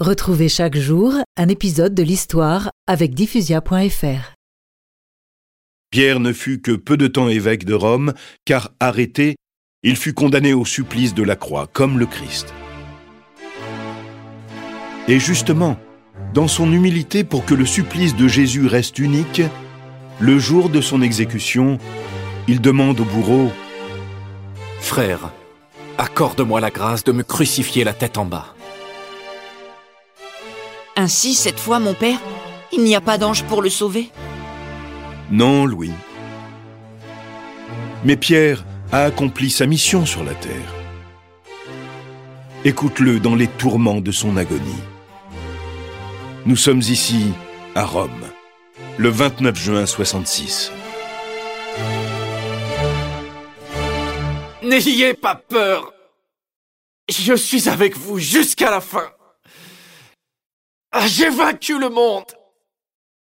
Retrouvez chaque jour un épisode de l'histoire avec diffusia.fr. Pierre ne fut que peu de temps évêque de Rome, car arrêté, il fut condamné au supplice de la croix, comme le Christ. Et justement, dans son humilité pour que le supplice de Jésus reste unique, le jour de son exécution, il demande au bourreau Frère, accorde-moi la grâce de me crucifier la tête en bas. Ainsi, cette fois, mon père, il n'y a pas d'ange pour le sauver Non, Louis. Mais Pierre a accompli sa mission sur la terre. Écoute-le dans les tourments de son agonie. Nous sommes ici, à Rome, le 29 juin 66. N'ayez pas peur. Je suis avec vous jusqu'à la fin. Ah, J'ai vaincu le monde.